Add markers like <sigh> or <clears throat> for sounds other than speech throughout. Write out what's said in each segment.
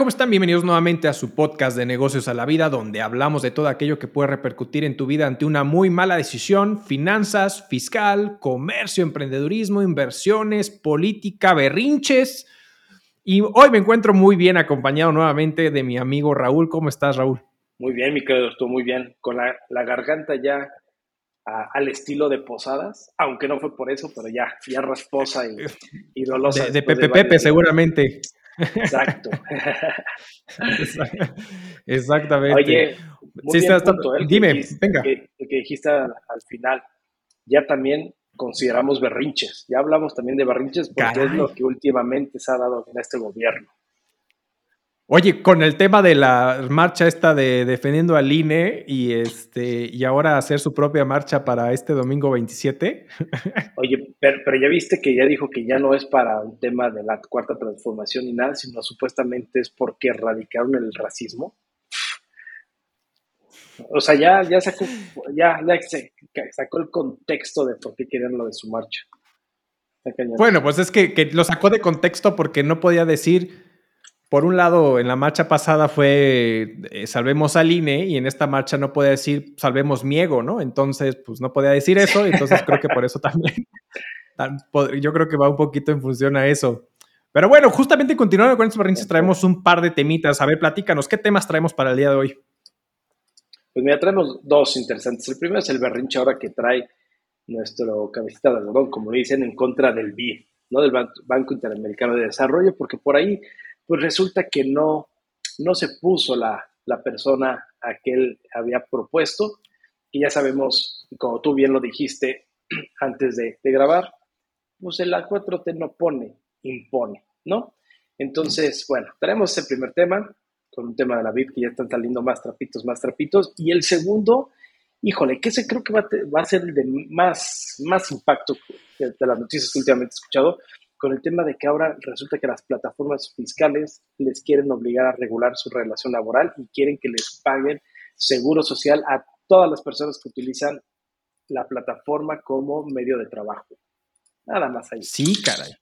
¿cómo están? Bienvenidos nuevamente a su podcast de negocios a la vida, donde hablamos de todo aquello que puede repercutir en tu vida ante una muy mala decisión, finanzas, fiscal, comercio, emprendedurismo, inversiones, política, berrinches. Y hoy me encuentro muy bien acompañado nuevamente de mi amigo Raúl. ¿Cómo estás, Raúl? Muy bien, mi querido, estuvo muy bien. Con la, garganta ya al estilo de posadas, aunque no fue por eso, pero ya, ya rasposa y, y dolosa. De, de Pepe Pepe, seguramente. Exacto. <laughs> Exactamente. Oye, ¿eh? dime, venga. Que, dijiste al, final, ya también consideramos berrinches. Ya hablamos también de berrinches porque es lo que últimamente se ha dado en este gobierno. Oye, con el tema de la marcha esta de defendiendo al INE y este y ahora hacer su propia marcha para este domingo 27. <laughs> Oye, pero, ya viste que ya dijo que ya no es para un tema de la cuarta transformación ni nada, sino supuestamente es porque erradicaron el racismo. O sea, ya, ya sacó, ya, sacó el contexto de por qué querían lo de su marcha. Bueno, pues es que, que lo sacó de contexto porque no podía decir por un lado, en la marcha pasada fue eh, salvemos al INE y en esta marcha no puede decir salvemos Miego, ¿no? Entonces, pues no podía decir eso, entonces creo que por eso también, <laughs> yo creo que va un poquito en función a eso. Pero bueno, justamente continuando con estos berrinches, traemos un par de temitas. A ver, platícanos, ¿qué temas traemos para el día de hoy? Pues mira, traemos dos interesantes. El primero es el berrinche ahora que trae nuestro cabecita de algodón, como dicen, en contra del BID, ¿no? Del Banco Interamericano de Desarrollo, porque por ahí pues resulta que no, no se puso la, persona a que él había propuesto, y ya sabemos, como tú bien lo dijiste <clears throat> antes de, grabar, pues el A4T no pone, impone, ¿no? Entonces, bueno, tenemos ese primer tema, con un tema de la BID que ya están saliendo más trapitos, más trapitos, y el segundo, híjole, que ese creo que va, a ser el de más, más impacto de, de las noticias que últimamente escuchado, con el tema de que ahora resulta que las plataformas fiscales les quieren obligar a regular su relación laboral y quieren que les paguen seguro social a todas las personas que utilizan la plataforma como medio de trabajo. Nada más ahí. Sí, caray.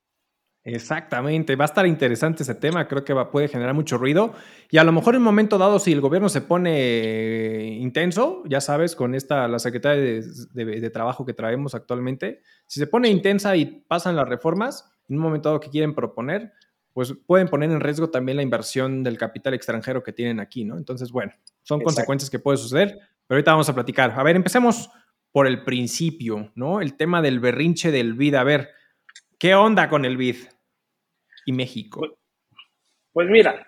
Exactamente, va a estar interesante ese tema, creo que va, puede generar mucho ruido y a lo mejor en un momento dado si el gobierno se pone intenso, ya sabes, con esta, la Secretaría de, de Trabajo que traemos actualmente, si se pone intensa y pasan las reformas, en un momento dado que quieren proponer, pues pueden poner en riesgo también la inversión del capital extranjero que tienen aquí, ¿no? Entonces, bueno, son consecuencias que pueden suceder, pero ahorita vamos a platicar. A ver, empecemos por el principio, ¿no? El tema del berrinche del BID. A ver, ¿qué onda con el BID y México? Pues, pues mira,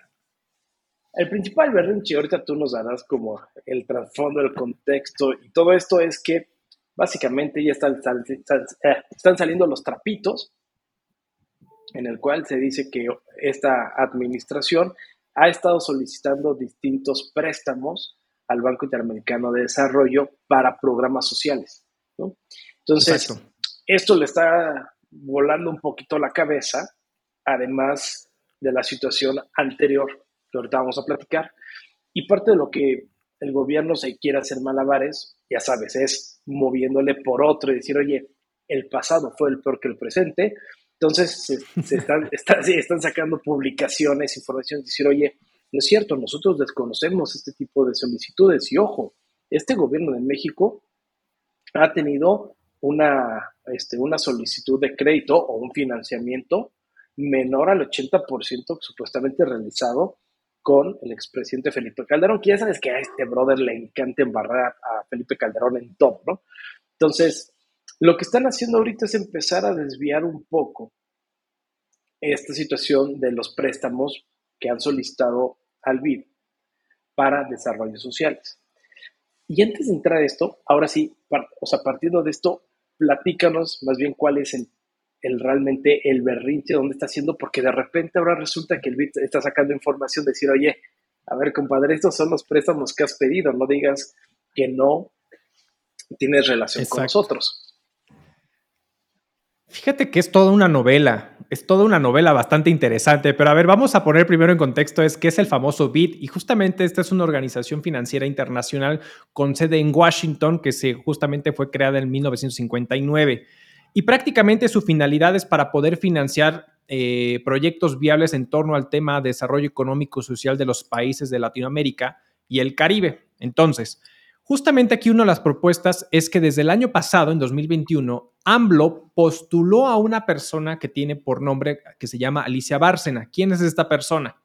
el principal berrinche, ahorita tú nos darás como el trasfondo, el contexto y todo esto es que básicamente ya están, eh, están saliendo los trapitos en el cual se dice que esta administración ha estado solicitando distintos préstamos al Banco Interamericano de Desarrollo para programas sociales. Entonces, esto le está volando un poquito la cabeza, además de la situación anterior que ahorita vamos a platicar. Y parte de lo que el gobierno se quiere hacer malabares, ya sabes, es moviéndole por otro y decir, oye, el pasado fue el peor que el presente, entonces, se, están, <laughs> están, sacando publicaciones, información, decir, oye, no es cierto, nosotros desconocemos este tipo de solicitudes. Y ojo, este gobierno de México ha tenido una, este, una solicitud de crédito o un financiamiento menor al 80% supuestamente realizado con el expresidente Felipe Calderón, que ya sabes que a este brother le encanta embarrar a Felipe Calderón en top, ¿no? Entonces, lo que están haciendo ahorita es empezar a desviar un poco esta situación de los préstamos que han solicitado al BID para desarrollos sociales. Y antes de entrar a esto, ahora sí, o sea, partiendo de esto, platícanos más bien cuál es el, realmente el berrinche, dónde está haciendo, porque de repente ahora resulta que el BID está sacando información, decir, oye, a ver, compadre, estos son los préstamos que has pedido, no digas que no tienes relación con nosotros. Fíjate que es toda una novela, es toda una novela bastante interesante, pero a ver, vamos a poner primero en contexto es qué es el famoso BID y justamente esta es una organización financiera internacional con sede en Washington que se justamente fue creada en 1959 y prácticamente su finalidad es para poder financiar eh, proyectos viables en torno al tema de desarrollo económico y social de los países de Latinoamérica y el Caribe. Entonces, justamente aquí una de las propuestas es que desde el año pasado, en 2021, AMLO postuló a una persona que tiene por nombre que se llama Alicia Bárcena. ¿Quién es esta persona?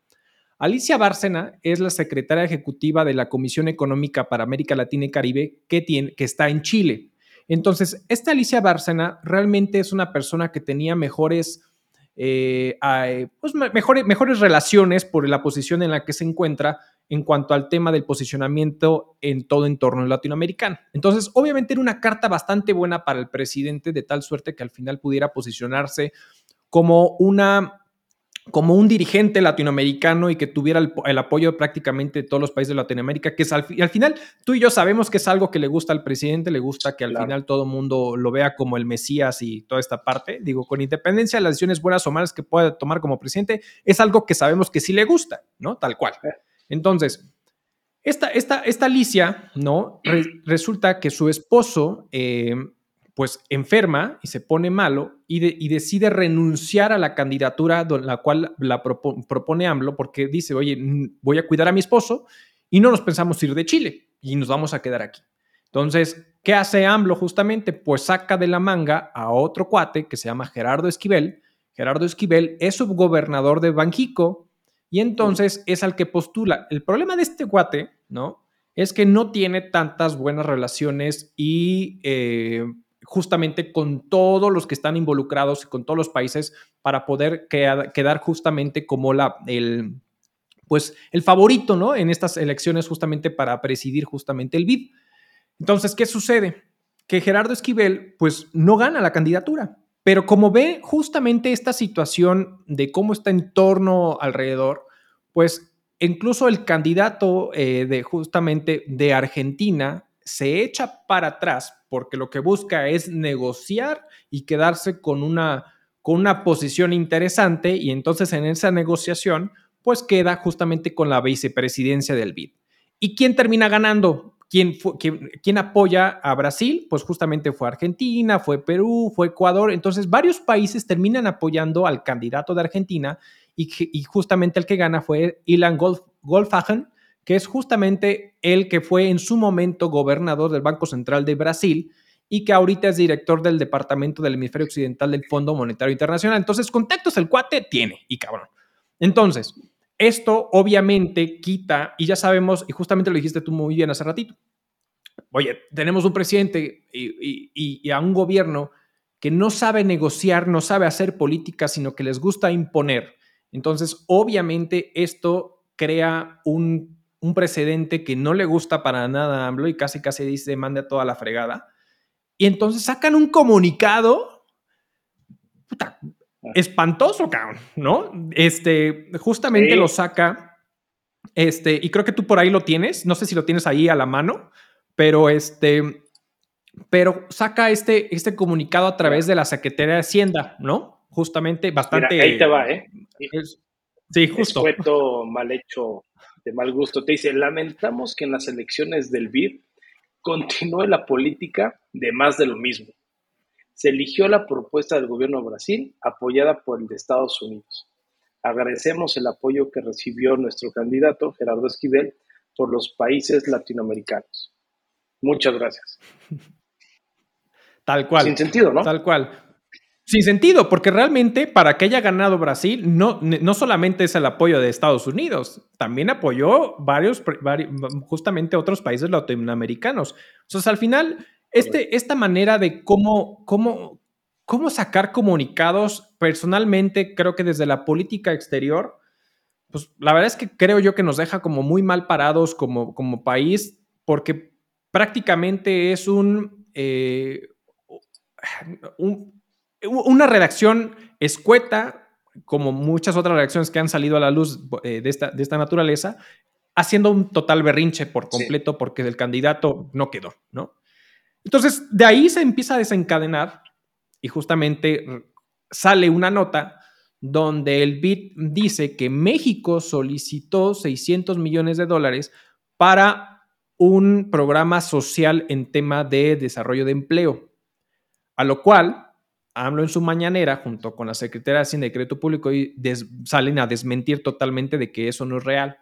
Alicia Bárcena es la secretaria ejecutiva de la Comisión Económica para América Latina y Caribe que, tiene, que está en Chile. Entonces, esta Alicia Bárcena realmente es una persona que tenía mejores, eh, pues, mejores, mejores relaciones por la posición en la que se encuentra en cuanto al tema del posicionamiento en todo entorno latinoamericano. Entonces, obviamente era una carta bastante buena para el presidente, de tal suerte que al final pudiera posicionarse como una como un dirigente latinoamericano y que tuviera el, apoyo prácticamente de todos los países de Latinoamérica, que es al, al, final tú y yo sabemos que es algo que le gusta al presidente, le gusta que al final todo el mundo lo vea como el Mesías y toda esta parte. Digo, con independencia de las decisiones buenas o malas que pueda tomar como presidente, es algo que sabemos que sí le gusta, ¿no? Tal cual. Entonces, esta, esta, esta Alicia, ¿no? resulta que su esposo... Eh, pues enferma y se pone malo y, decide renunciar a la candidatura la cual la propone AMLO porque dice, oye, voy a cuidar a mi esposo y no nos pensamos ir de Chile y nos vamos a quedar aquí. Entonces, ¿qué hace AMLO justamente? Pues saca de la manga a otro cuate que se llama Gerardo Esquivel. Gerardo Esquivel es subgobernador de Banjico y entonces es al que postula. El problema de este cuate, ¿no? Es que no tiene tantas buenas relaciones y... Eh, justamente con todos los que están involucrados y con todos los países para poder quedar justamente como la, el, pues el favorito, ¿no? En estas elecciones justamente para presidir justamente el BID. Entonces, ¿qué sucede? Que Gerardo Esquivel, pues no gana la candidatura, pero como ve justamente esta situación de cómo está en torno alrededor, pues incluso el candidato eh, de justamente de Argentina, se echa para atrás porque lo que busca es negociar y quedarse con una, con una posición interesante y entonces en esa negociación pues queda justamente con la vicepresidencia del BID. ¿Y quién termina ganando? ¿Quién, quién, apoya a Brasil? Pues justamente fue Argentina, fue Perú, fue Ecuador. Entonces varios países terminan apoyando al candidato de Argentina y, justamente el que gana fue Ilan Goldfagen, que es justamente el que fue en su momento gobernador del Banco Central de Brasil y que ahorita es director del Departamento del Hemisferio Occidental del Fondo Monetario Internacional. Entonces, contactos el cuate tiene y cabrón. Entonces, esto obviamente quita, y ya sabemos, y justamente lo dijiste tú muy bien hace ratito, oye, tenemos un presidente y a un gobierno que no sabe negociar, no sabe hacer política, sino que les gusta imponer. Entonces, obviamente esto crea un un precedente que no le gusta para nada a AMLO y casi casi dice manda toda la fregada. Y entonces sacan un comunicado puta, espantoso, cabrón, ¿no? Este, justamente lo saca, este, y creo que tú por ahí lo tienes, no sé si lo tienes ahí a la mano, pero este, pero saca este, este comunicado a través de la Secretaría de Hacienda, ¿no? Justamente bastante... ahí te va, ¿eh? sí, justo. Escueto, mal hecho, de mal gusto. Te dice, lamentamos que en las elecciones del BID continúe la política de más de lo mismo. Se eligió la propuesta del gobierno de Brasil apoyada por el de Estados Unidos. Agradecemos el apoyo que recibió nuestro candidato Gerardo Esquivel por los países latinoamericanos. Muchas gracias. Tal cual. Sin sentido, ¿no? Tal cual. Sin sentido, porque realmente para que haya ganado Brasil, no, no solamente es el apoyo de Estados Unidos, también apoyó varios, justamente otros países latinoamericanos. Entonces, al final, este, esta manera de cómo, cómo, cómo sacar comunicados, personalmente creo que desde la política exterior, pues la verdad es que creo yo que nos deja como muy mal parados como, como país, porque prácticamente es un, eh, un una redacción escueta, como muchas otras reacciones que han salido a la luz eh, de, esta, de esta naturaleza, haciendo un total berrinche por completo porque el candidato no quedó, ¿no? Entonces, de ahí se empieza a desencadenar y justamente sale una nota donde el BID dice que México solicitó 600 millones de dólares para un programa social en tema de desarrollo de empleo, a lo cual AMLO en su mañanera, junto con la Secretaría de Hacienda y Crédito Público, y salen a desmentir totalmente de que eso no es real.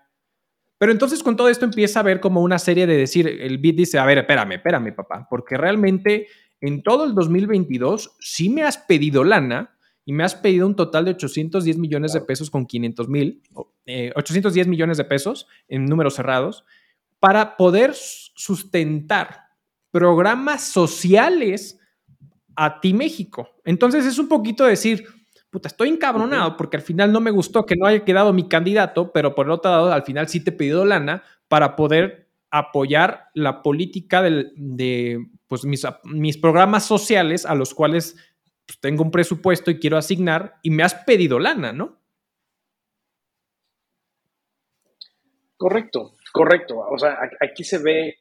Pero entonces con todo esto empieza a ver como una serie de decir, el BID dice, a ver, espérame, espérame, papá, porque realmente en todo el 2022 sí me has pedido lana y me has pedido un total de 810 millones de pesos con 500 mil, 810 eh, millones de pesos en números cerrados, para poder sustentar programas sociales a ti México. Entonces es un poquito decir, puta, estoy encabronado porque al final no me gustó que no haya quedado mi candidato, pero por el otro lado, al final sí te he pedido lana para poder apoyar la política de pues, mis, mis, programas sociales a los cuales pues, tengo un presupuesto y quiero asignar y me has pedido lana, ¿no? Correcto, correcto. O sea, aquí se ve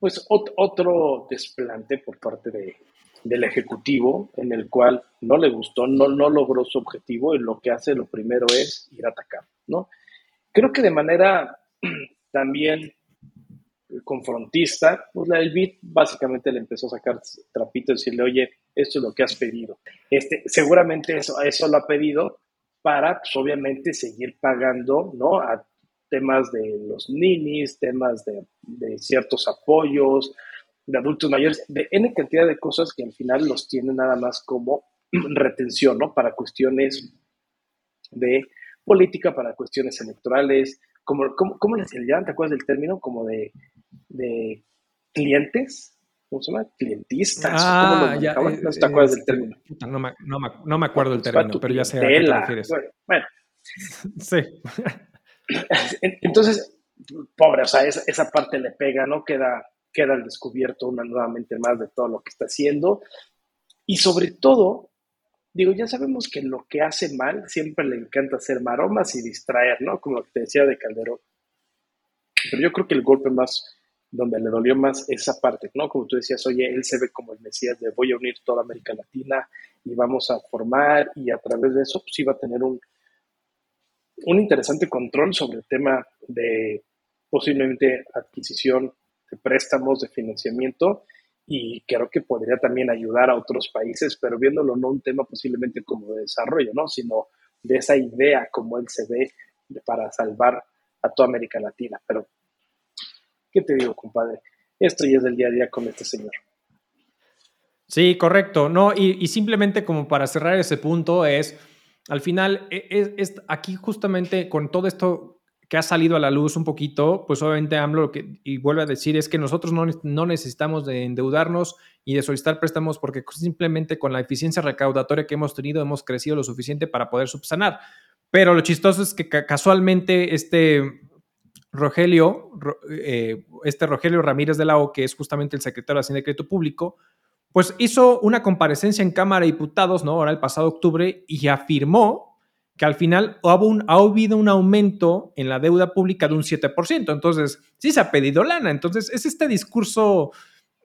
pues otro desplante por parte de, del Ejecutivo en el cual no le gustó, no, no logró su objetivo y lo que hace lo primero es ir a atacar, ¿no? Creo que de manera <clears throat> también confrontista, pues la del BID básicamente le empezó a sacar trapito y decirle, oye, esto es lo que has pedido. Este, seguramente eso, eso lo ha pedido para, pues obviamente, seguir pagando, ¿no? Temas de los ninis, temas de, de ciertos apoyos, de adultos mayores, de N cantidad de cosas que al final los tienen nada más como <clears throat> retención, ¿no? Para cuestiones de política, para cuestiones electorales, como, ¿cómo, cómo les llaman? ¿Te acuerdas del término? Como de, de clientes, ¿cómo se llama? Clientistas. Ah, ya, eh, no te acuerdas del término. No me, no me, no me acuerdo del término, pero ya sé a qué te refieres. Bueno, <laughs> sí. <coughs> Entonces, pobre, o sea, esa, parte le pega, ¿no? Queda, queda al descubierto una nuevamente más de todo lo que está haciendo. Y sobre todo, digo, ya sabemos que lo que hace mal siempre le encanta hacer maromas y distraer, ¿no? Como lo que te decía de Calderón. Pero yo creo que el golpe más, donde le dolió más esa parte, ¿no? Como tú decías, oye, él se ve como el Mesías de voy a unir toda América Latina y vamos a formar y a través de eso pues iba a tener un, un interesante control sobre el tema de posiblemente adquisición de préstamos, de financiamiento, y creo que podría también ayudar a otros países, pero viéndolo no un tema posiblemente como de desarrollo, ¿no? sino de esa idea como él se ve para salvar a toda América Latina. Pero, ¿qué te digo, compadre? Esto ya es del día a día con este señor. Sí, correcto. No, y, simplemente como para cerrar ese punto es, al final, e, es, aquí justamente con todo esto que ha salido a la luz un poquito, pues obviamente AMLO y vuelve a decir es que nosotros no, no, necesitamos de endeudarnos y de solicitar préstamos porque simplemente con la eficiencia recaudatoria que hemos tenido hemos crecido lo suficiente para poder subsanar. Pero lo chistoso es que casualmente este Rogelio, eh, este Rogelio Ramírez de la O, que es justamente el secretario de Hacienda y Crédito Público, pues hizo una comparecencia en Cámara de Diputados, ¿no? Ahora el pasado octubre y afirmó que al final ha, habido un aumento en la deuda pública de un 7%. Entonces, sí se ha pedido lana. Entonces, es este discurso,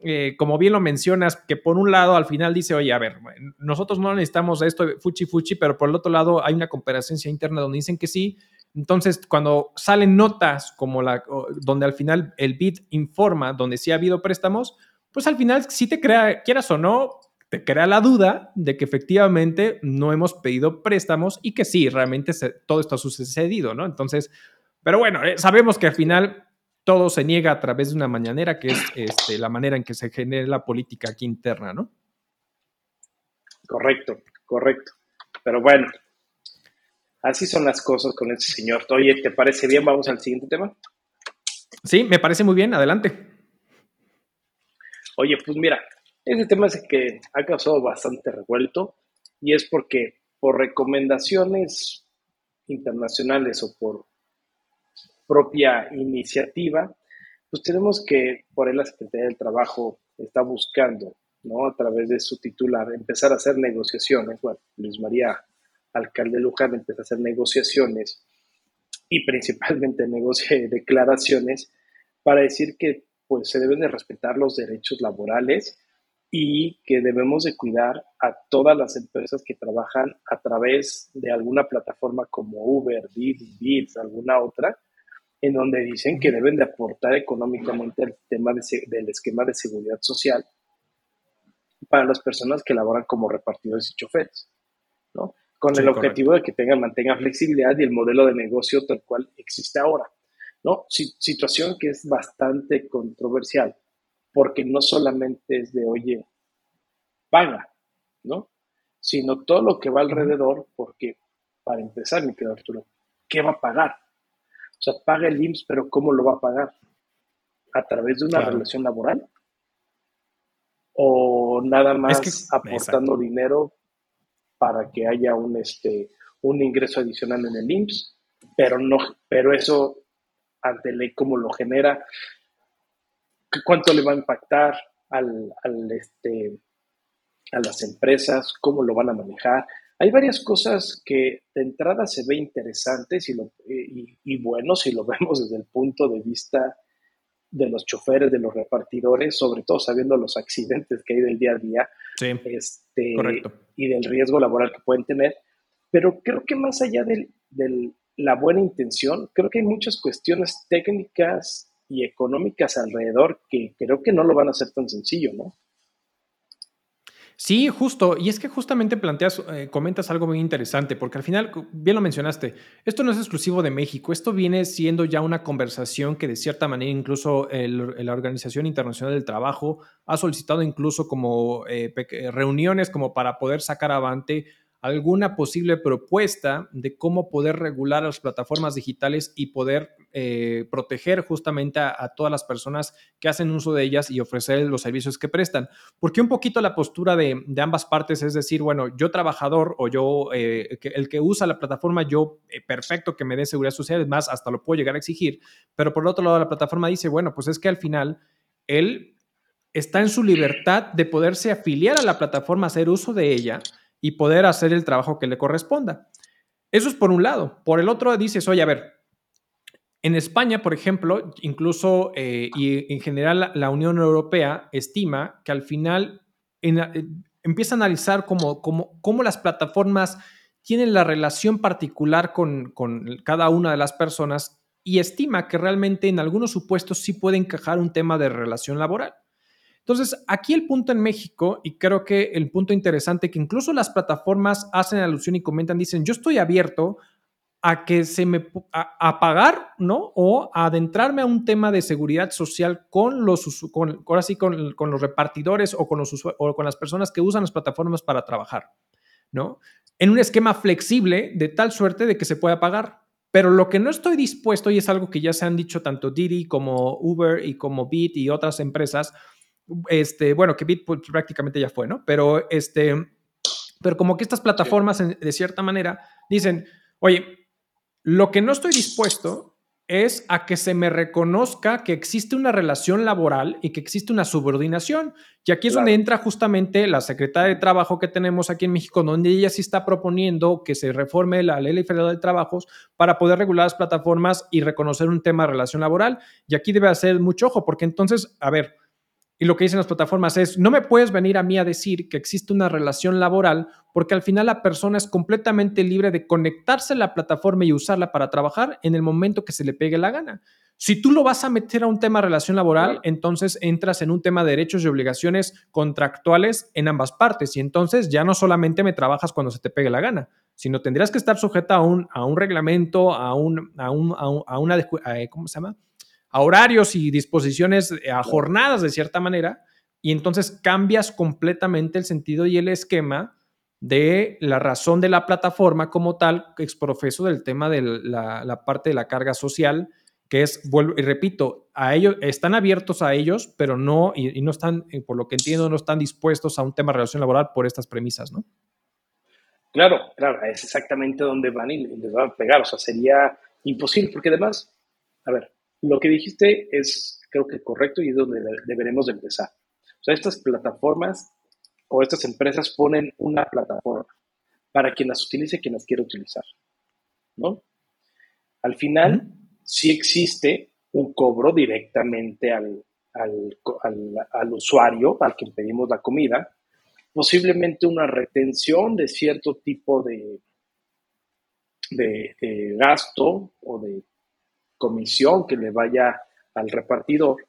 eh, como bien lo mencionas, que por un lado al final dice, oye, a ver, nosotros no necesitamos esto fuchi fuchi, pero por el otro lado hay una comparecencia interna donde dicen que sí. Entonces, cuando salen notas como la, donde al final el BID informa, donde sí ha habido préstamos, pues al final sí te crea, quieras o no, te crea la duda de que efectivamente no hemos pedido préstamos y que sí, realmente todo esto ha sucedido, ¿no? Entonces, pero bueno, eh, sabemos que al final todo se niega a través de una mañanera, que es este, la manera en que se genera la política aquí interna, ¿no? Correcto, correcto. Pero bueno, así son las cosas con este señor. Oye, ¿te parece bien? Vamos al siguiente tema. Sí, me parece muy bien. Adelante. Oye, pues mira, ese tema es que ha causado bastante revuelto y es porque por recomendaciones internacionales o por propia iniciativa, pues tenemos que, por ahí la Secretaría del Trabajo está buscando, ¿no? A través de su titular, empezar a hacer negociaciones. Bueno, Luis María, alcalde Luján, empieza a hacer negociaciones y principalmente <laughs> negocia declaraciones para decir que pues se deben de respetar los derechos laborales y que debemos de cuidar a todas las empresas que trabajan a través de alguna plataforma como Uber, Didi, Bits, alguna otra, en donde dicen que deben de aportar económicamente al tema del esquema de seguridad social para las personas que laboran como repartidores y choferes, ¿no? Con el objetivo de que tengan, mantengan flexibilidad y el modelo de negocio tal cual existe ahora, ¿no? situación que es bastante controversial, porque no solamente es de, oye, paga, ¿no? Sino todo lo que va alrededor, porque, para empezar, mi querido Arturo, ¿qué va a pagar? O sea, paga el IMSS, pero ¿cómo lo va a pagar? ¿A través de una relación laboral? ¿O nada más aportando dinero para que haya un, este, un ingreso adicional en el IMSS? Pero, no, pero eso, ante ley, ¿cómo lo genera? ¿Cuánto le va a impactar al, al este, a las empresas? ¿Cómo lo van a manejar? Hay varias cosas que de entrada se ve interesantes y, lo, y, bueno si lo <laughs> vemos desde el punto de vista de los choferes, de los repartidores, sobre todo sabiendo los accidentes que hay del día a día este, y del riesgo laboral que pueden tener. Pero creo que más allá de la buena intención, creo que hay muchas cuestiones técnicas y económicas alrededor que creo que no lo van a hacer tan sencillo, ¿no? Sí, justo. Y es que justamente planteas, eh, comentas algo muy interesante, porque al final, bien lo mencionaste, esto no es exclusivo de México, esto viene siendo ya una conversación que de cierta manera incluso la Organización Internacional del Trabajo ha solicitado incluso como eh, reuniones como para poder sacar avante alguna posible propuesta de cómo poder regular las plataformas digitales y poder eh, proteger justamente a, todas las personas que hacen uso de ellas y ofrecer los servicios que prestan. Porque un poquito la postura de, ambas partes es decir, bueno, yo trabajador o yo, eh, el que usa la plataforma, yo eh, perfecto que me dé seguridad social, es más, hasta lo puedo llegar a exigir, pero por el otro lado la plataforma dice, bueno, pues es que al final él está en su libertad de poderse afiliar a la plataforma, hacer uso de ella y poder hacer el trabajo que le corresponda. Eso es por un lado. Por el otro dices, oye, a ver, en España, por ejemplo, incluso eh, y en general la Unión Europea estima que al final eh, empieza a analizar cómo, cómo, las plataformas tienen la relación particular con, con, cada una de las personas y estima que realmente en algunos supuestos sí puede encajar un tema de relación laboral. Entonces, aquí el punto en México, y creo que el punto interesante que incluso las plataformas hacen alusión y comentan, dicen, yo estoy abierto a que se me a, pagar, ¿no? O a adentrarme a un tema de seguridad social con los con, ahora sí, con, con, los repartidores o con los o con las personas que usan las plataformas para trabajar, ¿no? En un esquema flexible de tal suerte de que se pueda pagar. Pero lo que no estoy dispuesto, y es algo que ya se han dicho tanto Didi como Uber y como Bit y otras empresas, este, bueno, que Bit pues, prácticamente ya fue, ¿no? Pero, este, pero como que estas plataformas, de cierta manera, dicen, oye, lo que no estoy dispuesto es a que se me reconozca que existe una relación laboral y que existe una subordinación. Y aquí es donde entra justamente la secretaria de Trabajo que tenemos aquí en México, donde ella sí está proponiendo que se reforme la Ley Federal de Trabajos para poder regular las plataformas y reconocer un tema de relación laboral. Y aquí debe hacer mucho ojo, porque entonces, a ver, y lo que dicen las plataformas es, no me puedes venir a mí a decir que existe una relación laboral porque al final la persona es completamente libre de conectarse a la plataforma y usarla para trabajar en el momento que se le pegue la gana. Si tú lo vas a meter a un tema de relación laboral, entonces entras en un tema de derechos y obligaciones contractuales en ambas partes y entonces ya no solamente me trabajas cuando se te pegue la gana, sino tendrías que estar sujeta a un, a un reglamento, a, un, a, un, a una, eh, ¿cómo se llama? A horarios y disposiciones, eh, a jornadas de cierta manera, y entonces cambias completamente el sentido y el esquema de la razón de la plataforma como tal, exprofeso del tema de la, parte de la carga social, que es, vuelvo y repito, a ellos, están abiertos a ellos, pero no, y, no están, eh, por lo que entiendo, no están dispuestos a un tema de relación laboral por estas premisas, ¿no? Claro, claro, es exactamente donde van y les van a pegar, o sea, sería imposible, porque además, a ver, lo que dijiste es, creo que correcto y es donde deberemos de empezar. O sea, estas plataformas o estas empresas ponen una plataforma para quien las utilice, quien las quiera utilizar, ¿no? Al final, sí existe un cobro directamente al, al, usuario al que pedimos la comida, posiblemente una retención de cierto tipo de, de gasto o de comisión que le vaya al repartidor,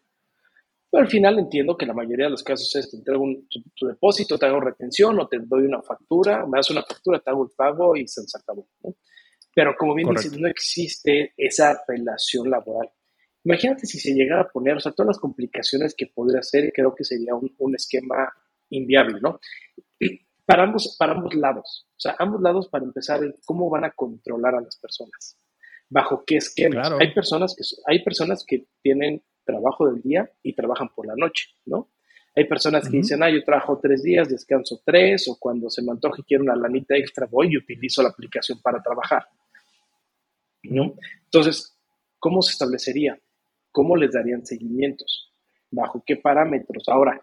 Pero al final entiendo que la mayoría de los casos es te entrego un, tu, depósito, te hago retención o te doy una factura, me das una factura, te hago el pago y se nos acabó. Pero como bien dices, no existe esa relación laboral. Imagínate si se llegara a poner, o sea, todas las complicaciones que podría ser, creo que sería un, un esquema inviable, ¿no? Para ambos, para ambos lados, o sea, ambos lados para empezar, cómo van a controlar a las personas, bajo qué esquema. Hay, personas que, hay personas que tienen trabajo del día y trabajan por la noche, ¿no? Hay personas que dicen, ah, yo trabajo tres días, descanso tres, o cuando se me antoje y quiero una lanita extra, voy y utilizo la aplicación para trabajar, ¿no? Entonces, ¿cómo se establecería? ¿Cómo les darían seguimientos? ¿Bajo qué parámetros? Ahora,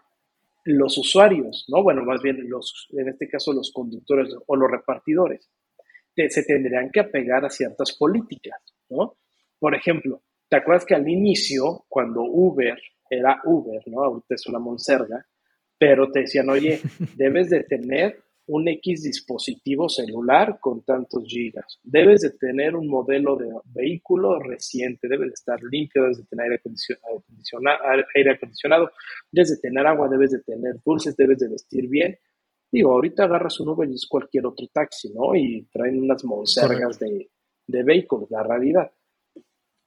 los usuarios, ¿no? Bueno, más bien los, en este caso los conductores o los repartidores, se tendrían que apegar a ciertas políticas, ¿no? Por ejemplo, ¿te acuerdas que al inicio, cuando Uber era Uber, ¿no? Ahorita es una monserga, pero te decían, oye, <laughs> debes de tener un X dispositivo celular con tantos gigas. Debes de tener un modelo de vehículo reciente, debe de estar limpio, debes de tener aire acondicionado, aire acondicionado, debes de tener agua, debes de tener dulces, debes de vestir bien. Digo, ahorita agarras un Uber y es cualquier otro taxi, ¿no? Y traen unas monsergas de, de vehículos, la realidad.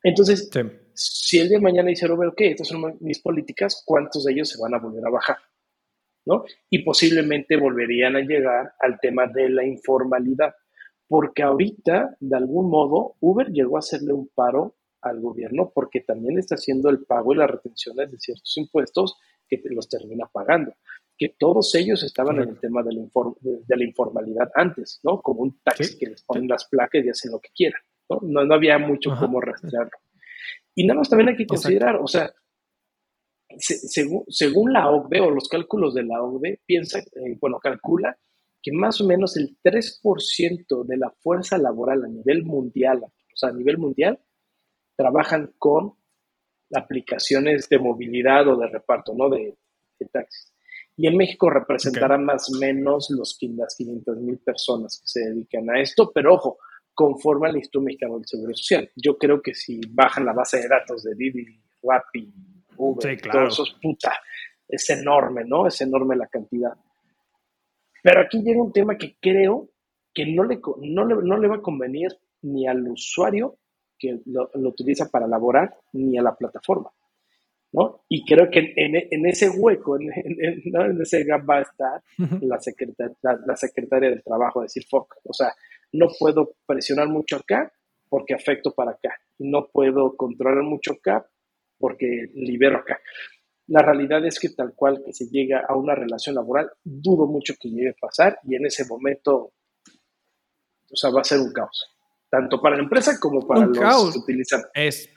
Entonces, si el día de mañana dice Uber, ok, estas son mis políticas, ¿cuántos de ellos se van a volver a bajar? Y posiblemente volverían a llegar al tema de la informalidad, porque ahorita, de algún modo, Uber llegó a hacerle un paro al gobierno porque también está haciendo el pago y las retenciones de ciertos impuestos que los termina pagando. Que todos ellos estaban en el tema de la, informalidad antes, ¿no? Como un taxi que les ponen las placas y hacen lo que quieran, ¿no? No, había mucho cómo rastrearlo. Y nada más también hay que considerar, o sea, según, la OCDE o los cálculos de la OCDE, piensa, eh, bueno, calcula que más o menos el 3% de la fuerza laboral a nivel mundial, o sea, a nivel mundial, trabajan con aplicaciones de movilidad o de reparto, ¿no? De, taxis. Y en México representará más o menos los, las 500 mil personas que se dedican a esto, pero ojo, conforme al Instituto Mexicano del Seguro Social. Yo creo que si bajan la base de datos de Didi, Rappi, sí, claro. eso es puta, es enorme, ¿no? Es enorme la cantidad. Pero aquí llega un tema que creo que no le, no le, va a convenir ni al usuario que lo, utiliza para elaborar, ni a la plataforma. ¿No? Y creo que en, ese hueco, en, ese gap va a estar la, secretaria, la, secretaria del trabajo, decir, fuck, o sea, no puedo presionar mucho acá porque afecto para acá. No puedo controlar mucho acá porque libero acá. La realidad es que tal cual que se llega a una relación laboral, dudo mucho que llegue a pasar y en ese momento, o sea, va a ser un caos, tanto para la empresa como para los caos. que utilizan. Es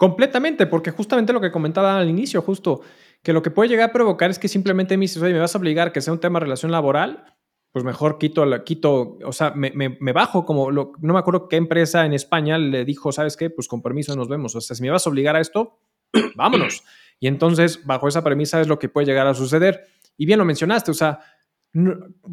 completamente, porque justamente lo que comentaba al inicio, justo, que lo que puede llegar a provocar es que simplemente me dices, oye, me vas a obligar que sea un tema de relación laboral, pues mejor quito, quito o sea, me, me, bajo como, no me acuerdo qué empresa en España le dijo, ¿sabes qué? Pues con permiso nos vemos. O sea, si me vas a obligar a esto, <clears throat> vámonos. Y entonces, bajo esa premisa es lo que puede llegar a suceder. Y bien lo mencionaste, o sea,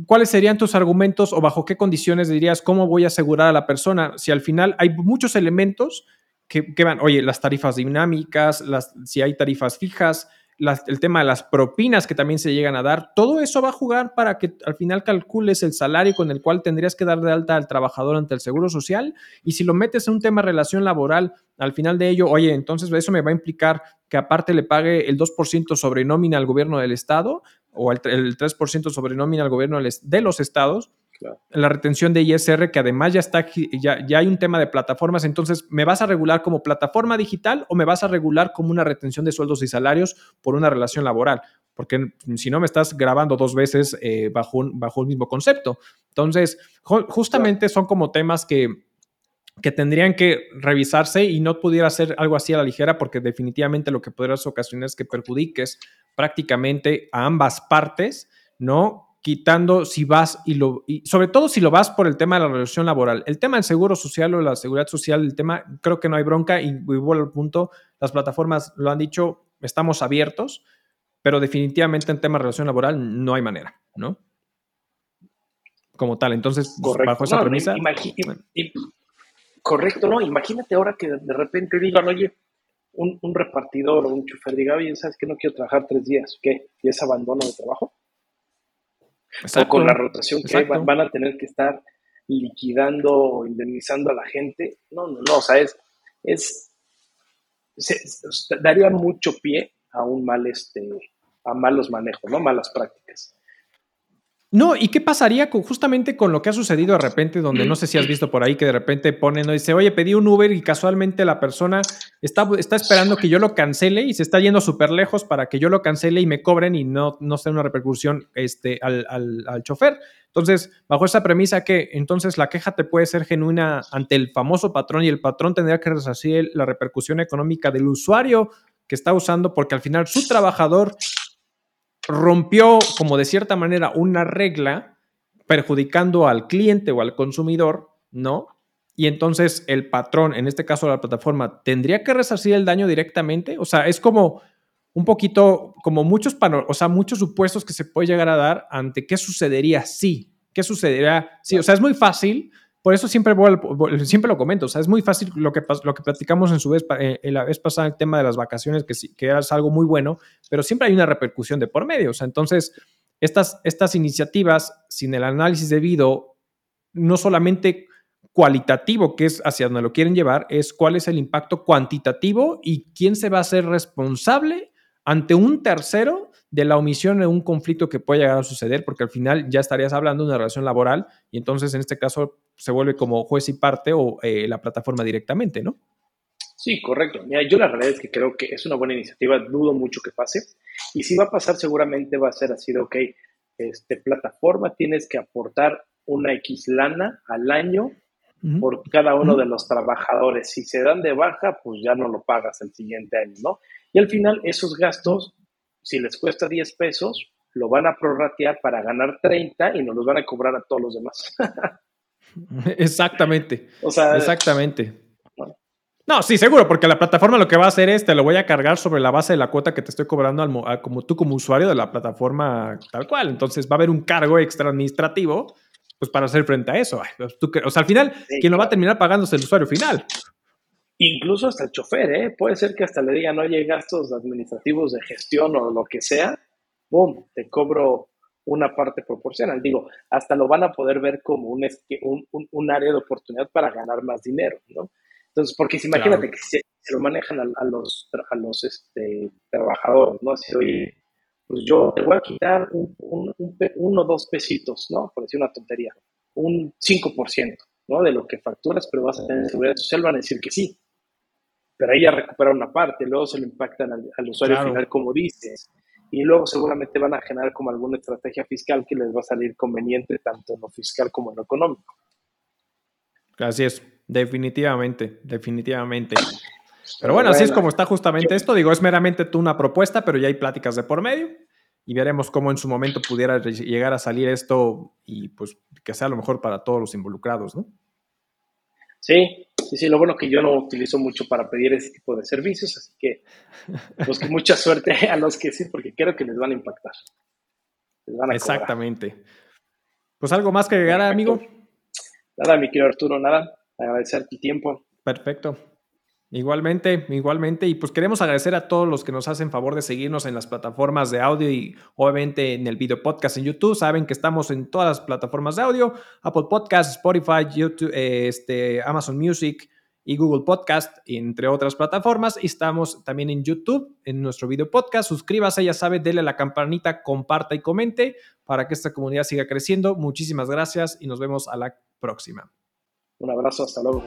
¿cuáles serían tus argumentos o bajo qué condiciones dirías cómo voy a asegurar a la persona? Si al final hay muchos elementos que, van, oye, las tarifas dinámicas, las, si hay tarifas fijas, el tema de las propinas que también se llegan a dar, todo eso va a jugar para que al final calcules el salario con el cual tendrías que dar de alta al trabajador ante el Seguro Social. Y si lo metes en un tema de relación laboral, al final de ello, oye, entonces eso me va a implicar que aparte le pague el 2% sobre nómina al gobierno del Estado o el, 3% sobre nómina al gobierno de los estados la retención de ISR, que además ya está, ya, ya hay un tema de plataformas, entonces, ¿me vas a regular como plataforma digital o me vas a regular como una retención de sueldos y salarios por una relación laboral? Porque si no, me estás grabando dos veces eh, bajo, un, bajo un mismo concepto. Entonces, justamente son como temas que, que tendrían que revisarse y no pudiera ser algo así a la ligera porque definitivamente lo que podrías ocasionar es que perjudiques prácticamente a ambas partes, ¿no? Quitando si vas y lo, y sobre todo si lo vas por el tema de la relación laboral. El tema del seguro social o la seguridad social, el tema, creo que no hay bronca y, vuelvo al punto, las plataformas lo han dicho, estamos abiertos, pero definitivamente en tema de relación laboral no hay manera, ¿no? Como tal, entonces, bajo esa premisa... correcto, ¿no? Imagínate ahora que de repente digan, oye, un, repartidor o un chofer diga, oye, ¿sabes que no quiero trabajar tres días? ¿Qué? ¿Y es abandono de trabajo? O con la rotación que van, a tener que estar liquidando o indemnizando a la gente. No, no, no, o sea, es, es daría mucho pie a un mal, este, a malos manejos, ¿no? Malas prácticas. No, ¿y qué pasaría con, justamente con lo que ha sucedido de repente, donde no sé si has visto por ahí que de repente ponen, dice, oye, pedí un Uber y casualmente la persona está, está esperando que yo lo cancele y se está yendo súper lejos para que yo lo cancele y me cobren y no, no sea una repercusión este, al, al, chofer. Entonces, bajo esa premisa que entonces la queja te puede ser genuina ante el famoso patrón y el patrón tendría que resarcir la repercusión económica del usuario que está usando porque al final su trabajador rompió como de cierta manera una regla perjudicando al cliente o al consumidor, ¿no? Y entonces el patrón, en este caso la plataforma, tendría que resarcir el daño directamente. O sea, es como un poquito, como muchos, o sea, muchos supuestos que se puede llegar a dar ante qué sucedería si, qué sucedería si. O sea, es muy fácil por eso siempre, siempre lo comento, o sea, es muy fácil lo que, lo que platicamos en su vez, eh, la vez pasada, el tema de las vacaciones, que, que es algo muy bueno, pero siempre hay una repercusión de por medio, o sea, entonces, estas, estas iniciativas, sin el análisis debido, no solamente cualitativo, que es hacia donde lo quieren llevar, es cuál es el impacto cuantitativo y quién se va a hacer responsable ante un tercero de la omisión en un conflicto que puede llegar a suceder, porque al final ya estarías hablando de una relación laboral y entonces en este caso se vuelve como juez y parte o eh, la plataforma directamente, ¿no? Sí, correcto. Mira, yo la realidad es que creo que es una buena iniciativa, dudo mucho que pase. Y si va a pasar, seguramente va a ser así de, ok, este, plataforma tienes que aportar una X lana al año por cada uno de los trabajadores. Si se dan de baja, pues ya no lo pagas el siguiente año, ¿no? Y al final esos gastos, si les cuesta 10 pesos, lo van a prorratear para ganar 30 y nos los van a cobrar a todos los demás. <laughs> Exactamente. O sea, exactamente. No, sí, seguro, porque la plataforma lo que va a hacer es te lo voy a cargar sobre la base de la cuota que te estoy cobrando al, como tú como usuario de la plataforma tal cual. Entonces va a haber un cargo extra administrativo pues para hacer frente a eso. Pues, o sea, al final, quien lo va a terminar pagando es el usuario final. Incluso hasta el chofer, ¿eh? Puede ser que hasta le digan, oye, gastos administrativos de gestión o lo que sea, ¡boom! Te cobro una parte proporcional. Digo, hasta lo van a poder ver como un, un, un, área de oportunidad para ganar más dinero, ¿no? Entonces, porque si imagínate que se, lo manejan a, los, a los este, trabajadores, ¿no? Así, oye, pues yo te voy a quitar un, uno o dos pesitos, ¿no? Por decir una tontería, un 5%, ¿no? De lo que facturas, pero vas a tener seguridad social, van a decir que sí. Pero ahí ya recupera una parte, luego se lo impactan al, usuario final, como dices y luego seguramente van a generar como alguna estrategia fiscal que les va a salir conveniente tanto en lo fiscal como en lo económico. Así es, definitivamente, definitivamente. Pero bueno, así es como está justamente esto. Digo, es meramente tú una propuesta, pero ya hay pláticas de por medio y veremos cómo en su momento pudiera llegar a salir esto y pues que sea lo mejor para todos los involucrados, ¿no? Sí, sí, sí, lo bueno que yo no utilizo mucho para pedir ese tipo de servicios, así que pues que mucha suerte <laughs> a los que sí, porque creo que les van a impactar. Exactamente. Pues algo más que agregar, amigo. Nada, mi querido Arturo, nada. Agradecer tu tiempo. Perfecto. Igualmente, igualmente. Y pues queremos agradecer a todos los que nos hacen favor de seguirnos en las plataformas de audio y obviamente en el video podcast en YouTube. Saben que estamos en todas las plataformas de audio, Apple Podcast, Spotify, YouTube, este, Amazon Music y Google Podcast, entre otras plataformas. Y estamos también en YouTube, en nuestro video podcast. Suscríbase, ya sabe, dele a la campanita, comparta y comente para que esta comunidad siga creciendo. Muchísimas gracias y nos vemos a la próxima. Un abrazo, hasta luego.